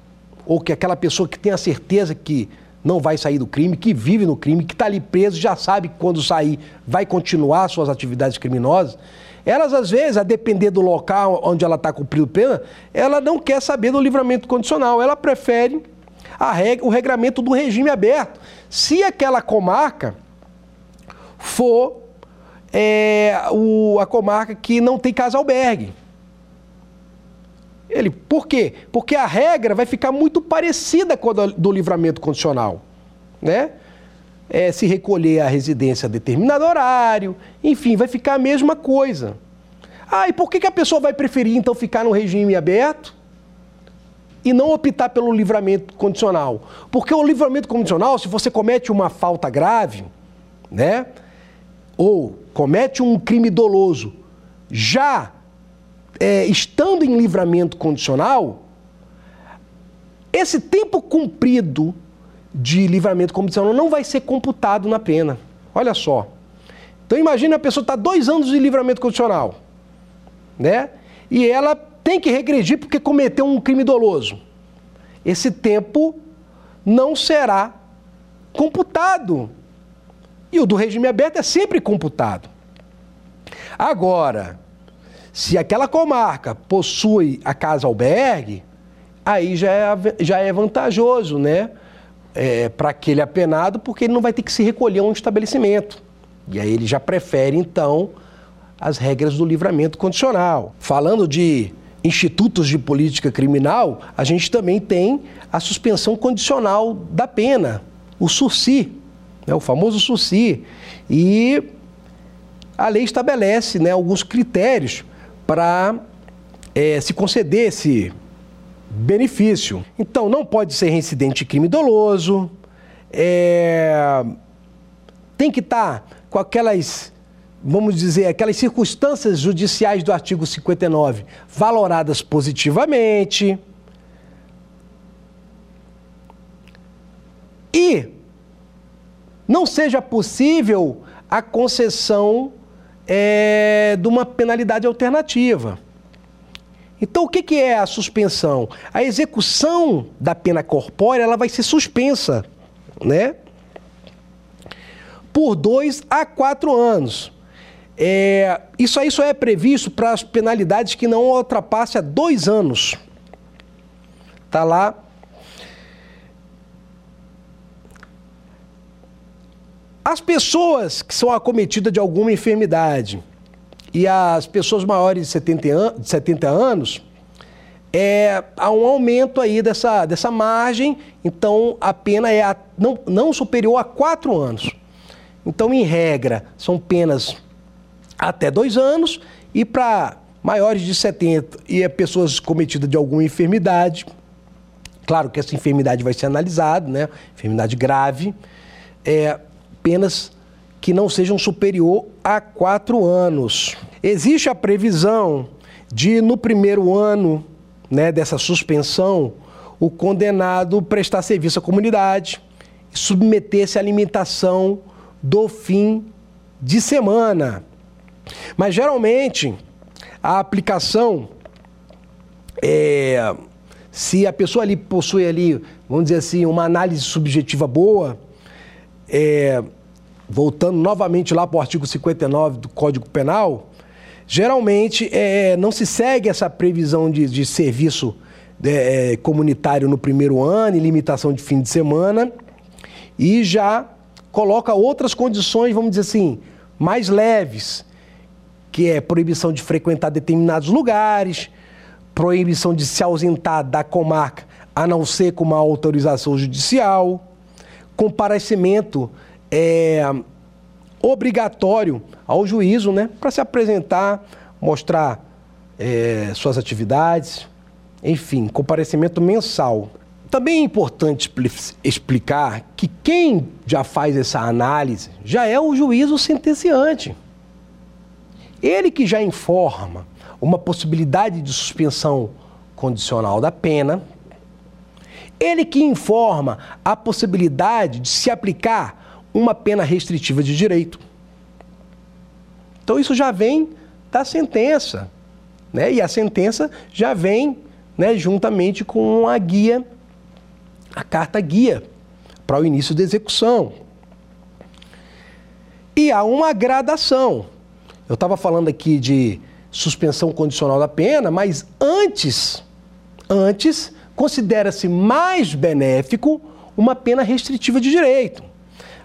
ou que aquela pessoa que tem a certeza que não vai sair do crime, que vive no crime, que está ali preso, já sabe que quando sair vai continuar suas atividades criminosas, elas, às vezes, a depender do local onde ela está cumprindo pena, ela não quer saber do livramento condicional. Ela prefere regra, o regramento do regime aberto. Se aquela comarca for é, o, a comarca que não tem casa albergue. Ele, por quê? Porque a regra vai ficar muito parecida com a do, do livramento condicional. Né? é, se recolher à residência a determinado horário, enfim, vai ficar a mesma coisa. Ah, e por que, que a pessoa vai preferir então ficar no regime aberto e não optar pelo livramento condicional? Porque o livramento condicional, se você comete uma falta grave, né, ou comete um crime doloso, já é, estando em livramento condicional, esse tempo cumprido de livramento condicional não vai ser computado na pena. Olha só. Então imagine a pessoa está dois anos de livramento condicional, né? E ela tem que regredir porque cometeu um crime doloso. Esse tempo não será computado. E o do regime aberto é sempre computado. Agora, se aquela comarca possui a casa albergue, aí já é, já é vantajoso, né? é, para aquele apenado, porque ele não vai ter que se recolher a um estabelecimento. E aí ele já prefere, então, as regras do livramento condicional. Falando de institutos de política criminal, a gente também tem a suspensão condicional da pena, o SURSI, né, o famoso SURSI. E a lei estabelece né, alguns critérios para é, se conceder esse benefício. Então, não pode ser reincidente de crime doloso, é... tem que estar tá com aquelas, vamos dizer, aquelas circunstâncias judiciais do artigo 59 valoradas positivamente. E não seja possível a concessão é, de uma penalidade alternativa. Então, o que é a suspensão? A execução da pena corpórea ela vai ser suspensa, né? Por dois a quatro anos. É, isso aí só é previsto para as penalidades que não ultrapassem a dois anos. Tá lá. As pessoas que são acometidas de alguma enfermidade, e as pessoas maiores de 70, an de 70 anos, é, há um aumento aí dessa, dessa margem, então a pena é a, não, não superior a quatro anos. Então, em regra, são penas até dois anos e para maiores de 70 e é pessoas cometidas de alguma enfermidade, claro que essa enfermidade vai ser analisada, né? Enfermidade grave, é, penas que não sejam superior a quatro anos. Existe a previsão de, no primeiro ano né, dessa suspensão, o condenado prestar serviço à comunidade submeter-se à alimentação do fim de semana. Mas geralmente a aplicação é, se a pessoa ali possui ali, vamos dizer assim, uma análise subjetiva boa, é, voltando novamente lá para o artigo 59 do Código Penal, geralmente é, não se segue essa previsão de, de serviço é, comunitário no primeiro ano e limitação de fim de semana e já coloca outras condições, vamos dizer assim, mais leves, que é proibição de frequentar determinados lugares, proibição de se ausentar da comarca a não ser com uma autorização judicial, comparecimento é, obrigatório ao juízo, né, para se apresentar, mostrar é, suas atividades, enfim, comparecimento mensal. Também é importante explicar que quem já faz essa análise já é o juízo sentenciante. Ele que já informa uma possibilidade de suspensão condicional da pena, ele que informa a possibilidade de se aplicar uma pena restritiva de direito. Então isso já vem da sentença, né? E a sentença já vem, né, juntamente com a guia a carta guia para o início da execução. E há uma gradação. Eu estava falando aqui de suspensão condicional da pena, mas antes, antes considera-se mais benéfico uma pena restritiva de direito.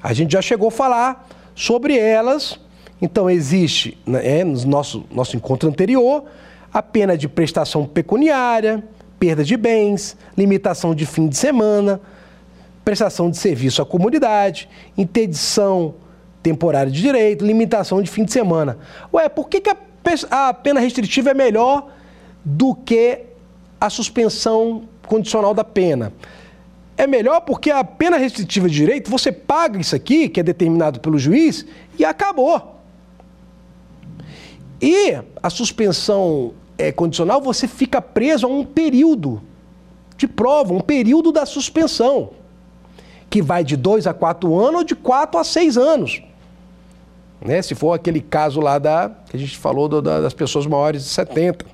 A gente já chegou a falar sobre elas. Então existe, né, é, no nosso, nosso encontro anterior, a pena de prestação pecuniária, perda de bens, limitação de fim de semana, prestação de serviço à comunidade, interdição temporária de direito, limitação de fim de semana. Ué, por que, que a, a pena restritiva é melhor do que a suspensão condicional da pena? É melhor porque a pena restritiva de direito, você paga isso aqui, que é determinado pelo juiz, e acabou. E a suspensão é, condicional, você fica preso a um período de prova, um período da suspensão, que vai de 2 a 4 anos ou de 4 a 6 anos. Né? Se for aquele caso lá da, que a gente falou do, da, das pessoas maiores de 70.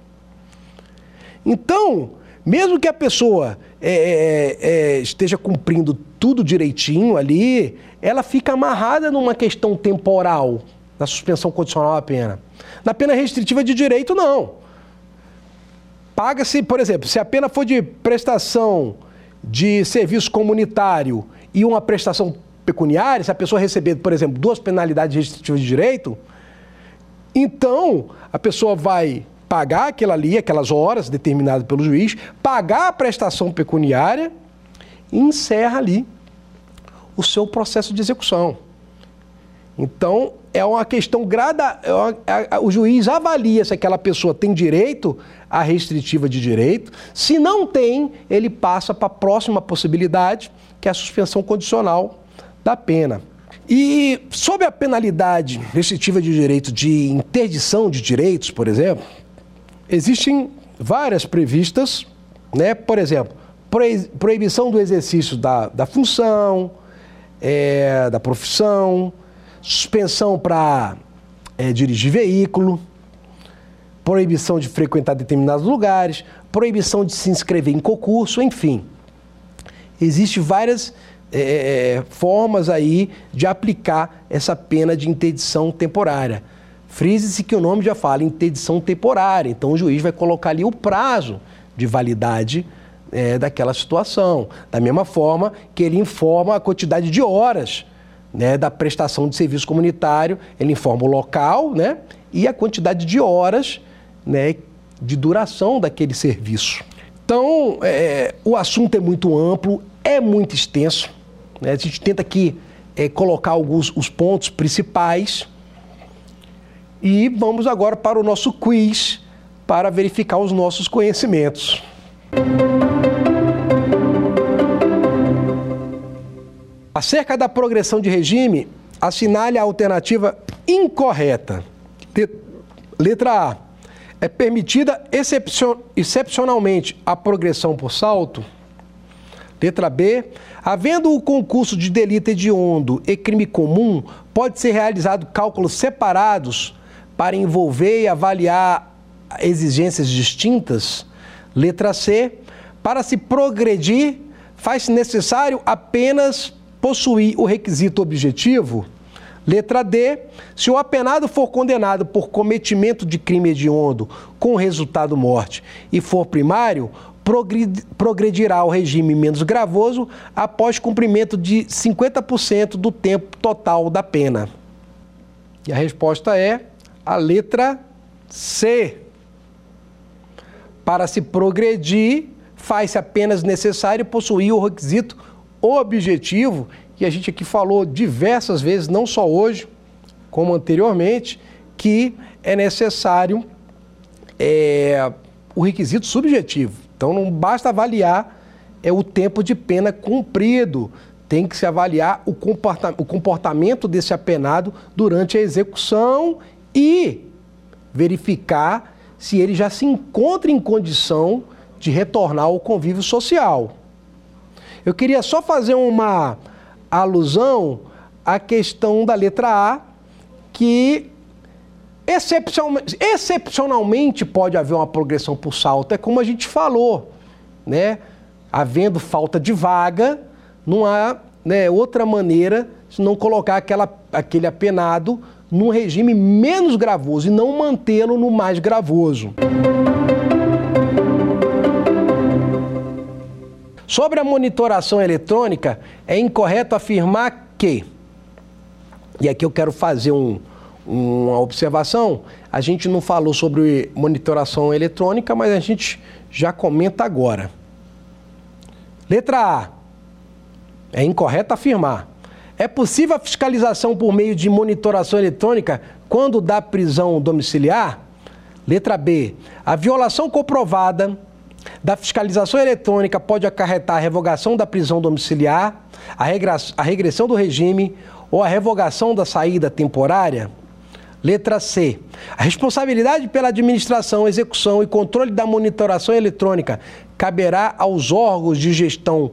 Então, mesmo que a pessoa é, é, é, esteja cumprindo tudo direitinho ali, ela fica amarrada numa questão temporal da suspensão condicional da pena. Na pena restritiva de direito, não. Paga-se, por exemplo, se a pena for de prestação de serviço comunitário e uma prestação pecuniária, se a pessoa receber, por exemplo, duas penalidades restritivas de direito, então a pessoa vai pagar aquela ali, aquelas horas determinadas pelo juiz, pagar a prestação pecuniária e encerra ali o seu processo de execução. Então, é uma questão grada. É o juiz avalia se aquela pessoa tem direito à restritiva de direito. Se não tem, ele passa para a próxima possibilidade, que é a suspensão condicional da pena. E sobre a penalidade restritiva de direito de interdição de direitos, por exemplo, existem várias previstas, né? Por exemplo, proibição do exercício da, da função, é, da profissão, suspensão para é, dirigir veículo, proibição de frequentar determinados lugares, proibição de se inscrever em concurso, enfim. Existem várias é, é, é, formas aí de aplicar essa pena de interdição temporária. Frise-se que o nome já fala interdição temporária, então o juiz vai colocar ali o prazo de validade é, daquela situação. Da mesma forma que ele informa a quantidade de horas né, da prestação de serviço comunitário, ele informa o local né, e a quantidade de horas né, de duração daquele serviço. Então, é, o assunto é muito amplo, é muito extenso. Né, a gente tenta aqui é, colocar alguns os pontos principais. E vamos agora para o nosso quiz para verificar os nossos conhecimentos. Acerca da progressão de regime, assinale a alternativa incorreta. Letra A. É permitida excepcionalmente a progressão por salto? Letra B. Havendo o concurso de delito hediondo e crime comum, pode ser realizado cálculos separados para envolver e avaliar exigências distintas? Letra C. Para se progredir, faz-se necessário apenas possuir o requisito objetivo? Letra D. Se o apenado for condenado por cometimento de crime hediondo com resultado morte e for primário, progredirá ao regime menos gravoso após cumprimento de 50% do tempo total da pena. E a resposta é a letra C. Para se progredir, faz-se apenas necessário possuir o requisito objetivo que a gente aqui falou diversas vezes, não só hoje, como anteriormente, que é necessário é, o requisito subjetivo. Então não basta avaliar é, o tempo de pena cumprido, tem que se avaliar o, comporta o comportamento desse apenado durante a execução e verificar se ele já se encontra em condição de retornar ao convívio social. Eu queria só fazer uma alusão à questão da letra A, que excepcionalmente, pode haver uma progressão por salto, é como a gente falou, né? Havendo falta de vaga, não há né, outra maneira de não colocar aquela, aquele apenado num regime menos gravoso e não mantê-lo no mais gravoso. Sobre a monitoração eletrônica, é incorreto afirmar que, e aqui eu quero fazer um, uma observação, a gente não falou sobre monitoração eletrônica, mas a gente já comenta agora. Letra A. É incorreto afirmar. É possível a fiscalização por meio de monitoração eletrônica quando dá prisão domiciliar? Letra B. A violação comprovada da fiscalização eletrônica pode acarretar a revogação da prisão domiciliar, a regressão do regime ou a revogação da saída temporária? Letra C. A responsabilidade pela administração, execução e controle da monitoração eletrônica caberá aos órgãos de gestão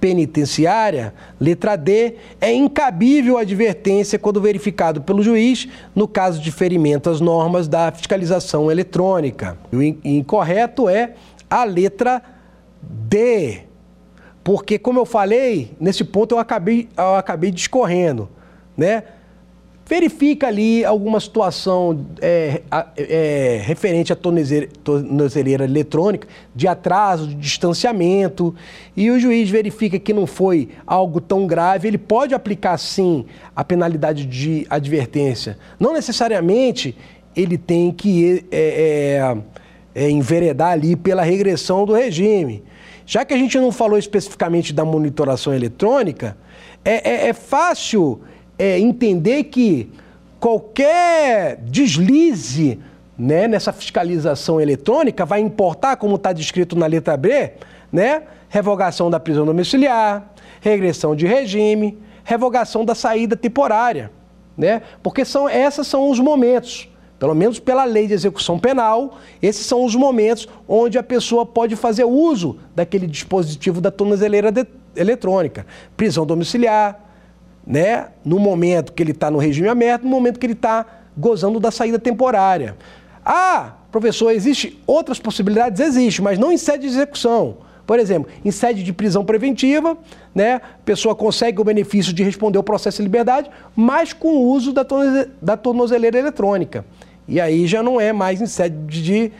penitenciária. Letra D. É incabível a advertência quando verificado pelo juiz no caso de ferimento às normas da fiscalização eletrônica. O incorreto é a letra D. Porque, como eu falei, nesse ponto eu acabei, eu acabei discorrendo, né? Verifica ali alguma situação é, é, referente à tornozeleira eletrônica, de atraso, de distanciamento, e o juiz verifica que não foi algo tão grave, ele pode aplicar sim a penalidade de advertência. Não necessariamente ele tem que é, é é, enveredar ali pela regressão do regime. Já que a gente não falou especificamente da monitoração eletrônica, é, é, é fácil é, entender que qualquer deslize né, nessa fiscalização eletrônica vai importar, como está descrito na letra B, né, revogação da prisão domiciliar, regressão de regime, revogação da saída temporária. Né? Porque são, esses são os momentos pelo menos pela lei de execução penal, esses são os momentos onde a pessoa pode fazer uso daquele dispositivo da tornozeleira de, eletrônica. Prisão domiciliar, né? no momento que ele está no regime aberto, no momento que ele está gozando da saída temporária. Ah, professor, existem outras possibilidades? Existe, mas não em sede de execução. Por exemplo, em sede de prisão preventiva, né, a pessoa consegue o benefício de responder o processo de liberdade, mas com o uso da tornozeleira eletrônica. E aí já não é mais em sede de.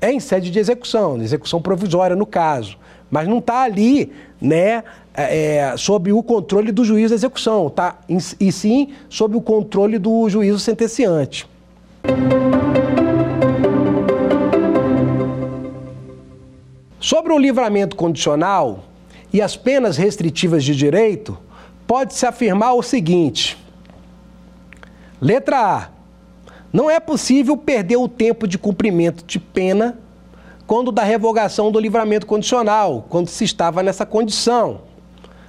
É em sede de execução, execução provisória no caso. Mas não está ali, né, é, é, sob o controle do juiz da execução, tá? e sim sob o controle do juízo sentenciante. Sobre o livramento condicional e as penas restritivas de direito, pode-se afirmar o seguinte: letra A. Não é possível perder o tempo de cumprimento de pena quando da revogação do livramento condicional, quando se estava nessa condição.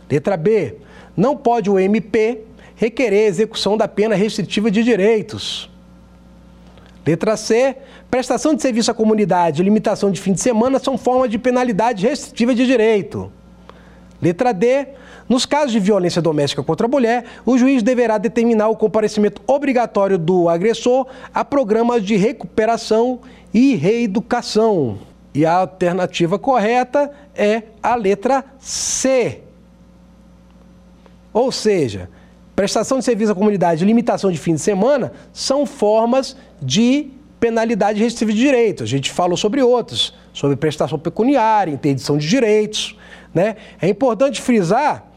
Letra B. Não pode o MP requerer execução da pena restritiva de direitos. Letra C. Prestação de serviço à comunidade e limitação de fim de semana são formas de penalidade restritiva de direito. Letra D. Nos casos de violência doméstica contra a mulher, o juiz deverá determinar o comparecimento obrigatório do agressor a programas de recuperação e reeducação. E a alternativa correta é a letra C. Ou seja, prestação de serviço à comunidade e limitação de fim de semana são formas de penalidade restritiva de direitos. A gente falou sobre outros, sobre prestação pecuniária, interdição de direitos. Né? É importante frisar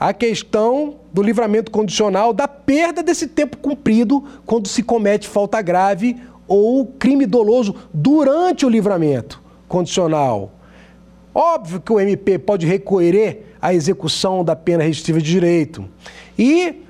a questão do livramento condicional da perda desse tempo cumprido quando se comete falta grave ou crime doloso durante o livramento condicional. Óbvio que o MP pode recorrer à execução da pena restritiva de direito e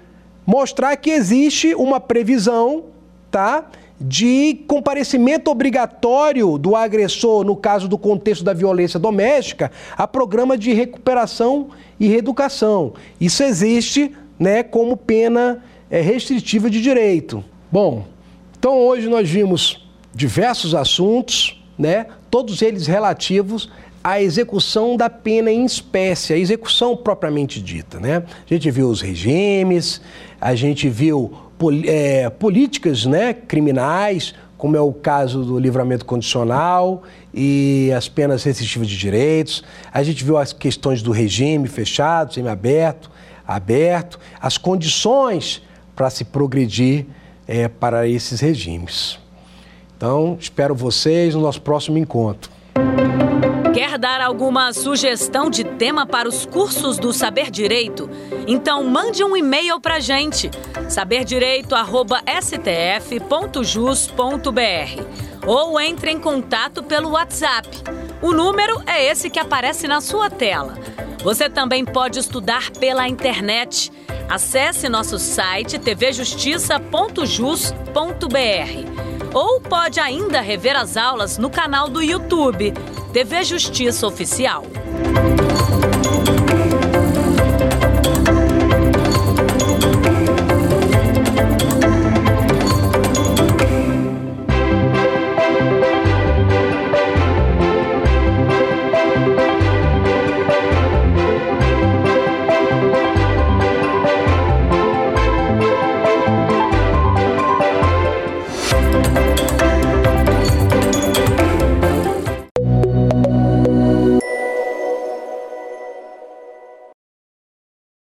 mostrar que existe uma previsão, tá? de comparecimento obrigatório do agressor, no caso do contexto da violência doméstica, a programa de recuperação e reeducação. Isso existe né, como pena é, restritiva de direito. Bom, então hoje nós vimos diversos assuntos, né, todos eles relativos à execução da pena em espécie, a execução propriamente dita. Né? A gente viu os regimes, a gente viu é, políticas né, criminais, como é o caso do livramento condicional e as penas restritivas de direitos. A gente viu as questões do regime fechado, semiaberto, aberto, as condições para se progredir é, para esses regimes. Então, espero vocês no nosso próximo encontro. Quer dar alguma sugestão de tema para os cursos do Saber Direito? Então mande um e-mail para a gente, saberdireito@stf.jus.br ou entre em contato pelo WhatsApp. O número é esse que aparece na sua tela. Você também pode estudar pela internet. Acesse nosso site tvjustiça.jus.br ou pode ainda rever as aulas no canal do YouTube TV Justiça Oficial.